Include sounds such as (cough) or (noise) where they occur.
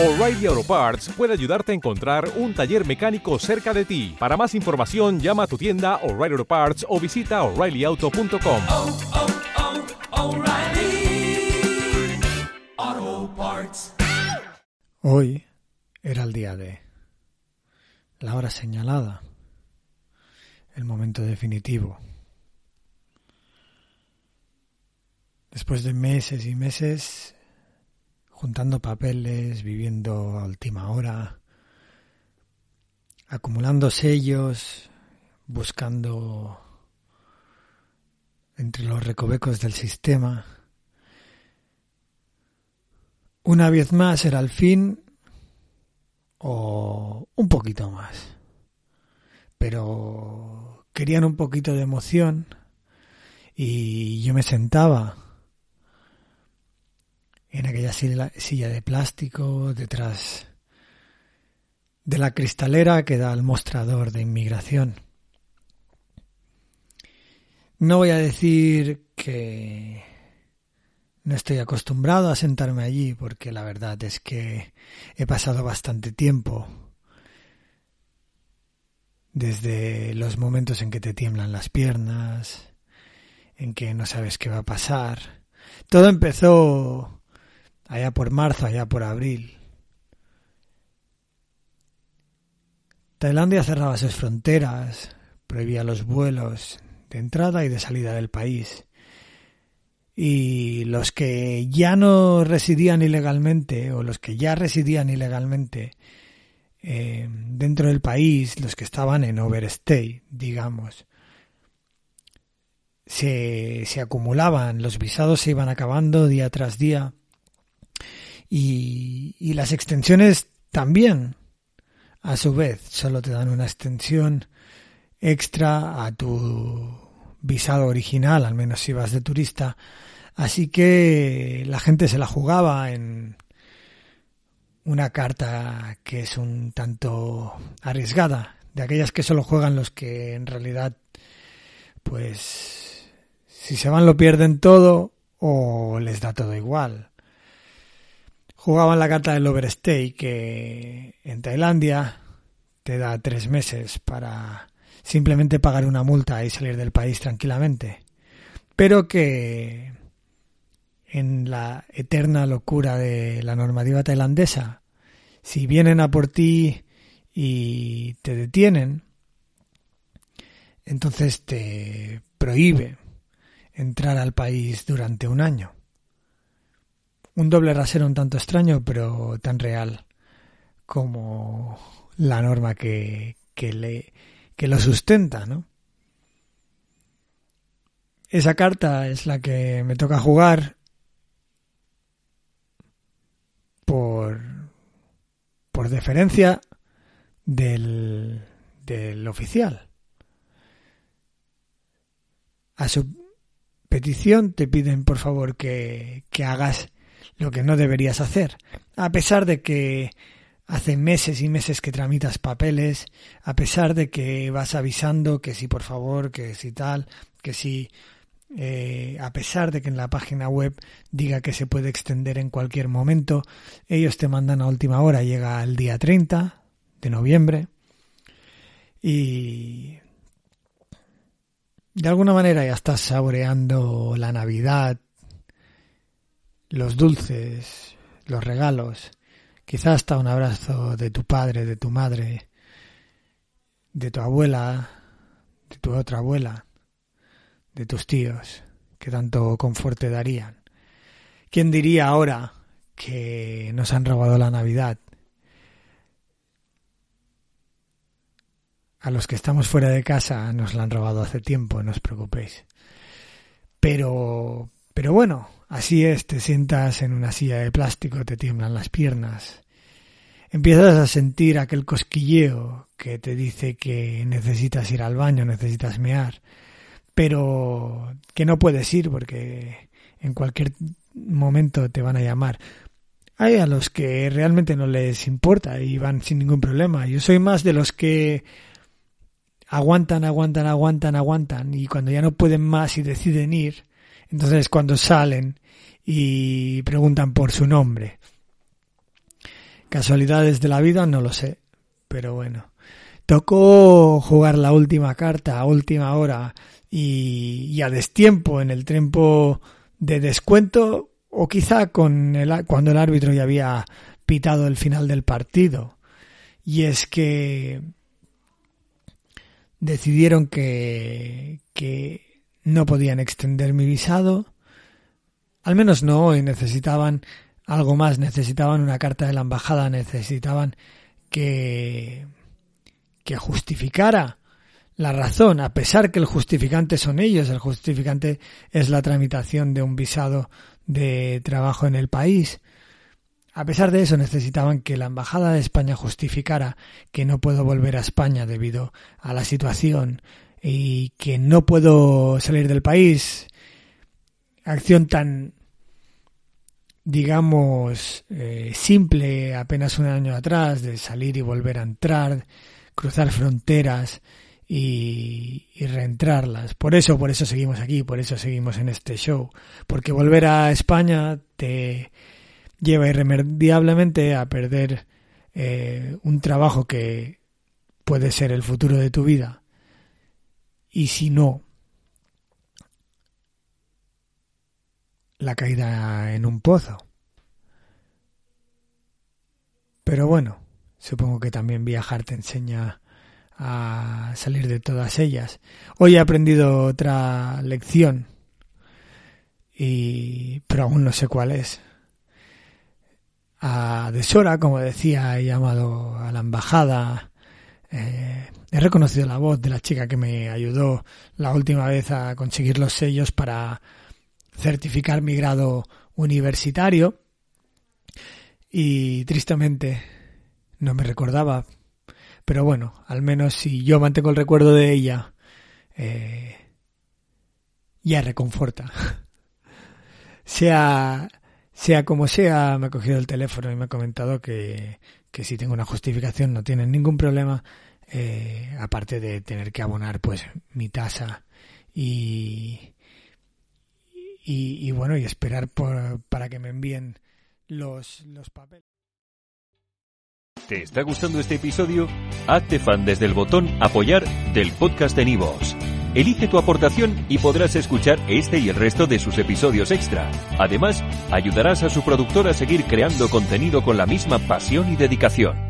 O'Reilly Auto Parts puede ayudarte a encontrar un taller mecánico cerca de ti. Para más información, llama a tu tienda O'Reilly Auto Parts o visita oreillyauto.com. oh, oh, Parts. Hoy era el día de la hora señalada, el momento definitivo. Después de meses y meses juntando papeles, viviendo a última hora, acumulando sellos, buscando entre los recovecos del sistema. Una vez más era el fin o un poquito más. Pero querían un poquito de emoción y yo me sentaba en aquella silla de plástico detrás de la cristalera que da al mostrador de inmigración. No voy a decir que no estoy acostumbrado a sentarme allí porque la verdad es que he pasado bastante tiempo desde los momentos en que te tiemblan las piernas, en que no sabes qué va a pasar. Todo empezó allá por marzo, allá por abril. Tailandia cerraba sus fronteras, prohibía los vuelos de entrada y de salida del país. Y los que ya no residían ilegalmente, o los que ya residían ilegalmente eh, dentro del país, los que estaban en overstay, digamos, se, se acumulaban, los visados se iban acabando día tras día y, las extensiones también, a su vez, solo te dan una extensión extra a tu visado original, al menos si vas de turista. Así que la gente se la jugaba en una carta que es un tanto arriesgada, de aquellas que solo juegan los que en realidad, pues, si se van lo pierden todo o les da todo igual jugaban la carta del overstay que en Tailandia te da tres meses para simplemente pagar una multa y salir del país tranquilamente. Pero que en la eterna locura de la normativa tailandesa, si vienen a por ti y te detienen, entonces te prohíbe entrar al país durante un año. Un doble rasero un tanto extraño, pero tan real como la norma que, que, le, que lo sustenta, ¿no? Esa carta es la que me toca jugar por, por deferencia del, del oficial. A su petición te piden por favor que, que hagas lo que no deberías hacer, a pesar de que hace meses y meses que tramitas papeles, a pesar de que vas avisando que si por favor, que si tal, que si eh, a pesar de que en la página web diga que se puede extender en cualquier momento, ellos te mandan a última hora, llega el día 30 de noviembre y de alguna manera ya estás saboreando la Navidad, los dulces, los regalos, quizás hasta un abrazo de tu padre, de tu madre, de tu abuela, de tu otra abuela, de tus tíos, que tanto confort te darían. ¿Quién diría ahora que nos han robado la Navidad? A los que estamos fuera de casa nos la han robado hace tiempo, no os preocupéis. Pero, pero bueno, Así es, te sientas en una silla de plástico, te tiemblan las piernas. Empiezas a sentir aquel cosquilleo que te dice que necesitas ir al baño, necesitas mear, pero que no puedes ir porque en cualquier momento te van a llamar. Hay a los que realmente no les importa y van sin ningún problema. Yo soy más de los que aguantan, aguantan, aguantan, aguantan y cuando ya no pueden más y deciden ir, entonces cuando salen y preguntan por su nombre. Casualidades de la vida, no lo sé. Pero bueno. Tocó jugar la última carta a última hora y, y a destiempo en el tiempo de descuento o quizá con cuando el árbitro ya había pitado el final del partido. Y es que decidieron que, que no podían extender mi visado. Al menos no hoy. Necesitaban algo más. Necesitaban una carta de la embajada. Necesitaban que, que justificara la razón, a pesar que el justificante son ellos, el justificante es la tramitación de un visado de trabajo en el país. A pesar de eso, necesitaban que la Embajada de España justificara que no puedo volver a España debido a la situación y que no puedo salir del país. Acción tan, digamos, eh, simple apenas un año atrás de salir y volver a entrar, cruzar fronteras y, reentrarlas. Por eso, por eso seguimos aquí, por eso seguimos en este show. Porque volver a España te lleva irremediablemente a perder eh, un trabajo que puede ser el futuro de tu vida. Y si no, la caída en un pozo. Pero bueno, supongo que también viajar te enseña a salir de todas ellas. Hoy he aprendido otra lección y pero aún no sé cuál es a Desora, como decía, he llamado a la embajada. Eh, he reconocido la voz de la chica que me ayudó la última vez a conseguir los sellos para certificar mi grado universitario. Y tristemente no me recordaba. Pero bueno, al menos si yo mantengo el recuerdo de ella, eh, ya reconforta. (laughs) sea sea como sea, me ha cogido el teléfono y me ha comentado que, que si tengo una justificación no tienen ningún problema, eh, aparte de tener que abonar pues mi tasa y, y, y bueno, y esperar por, para que me envíen los, los papeles. ¿Te está gustando este episodio? Hazte fan desde el botón apoyar del podcast de Nivos. Elige tu aportación y podrás escuchar este y el resto de sus episodios extra. Además, ayudarás a su productor a seguir creando contenido con la misma pasión y dedicación.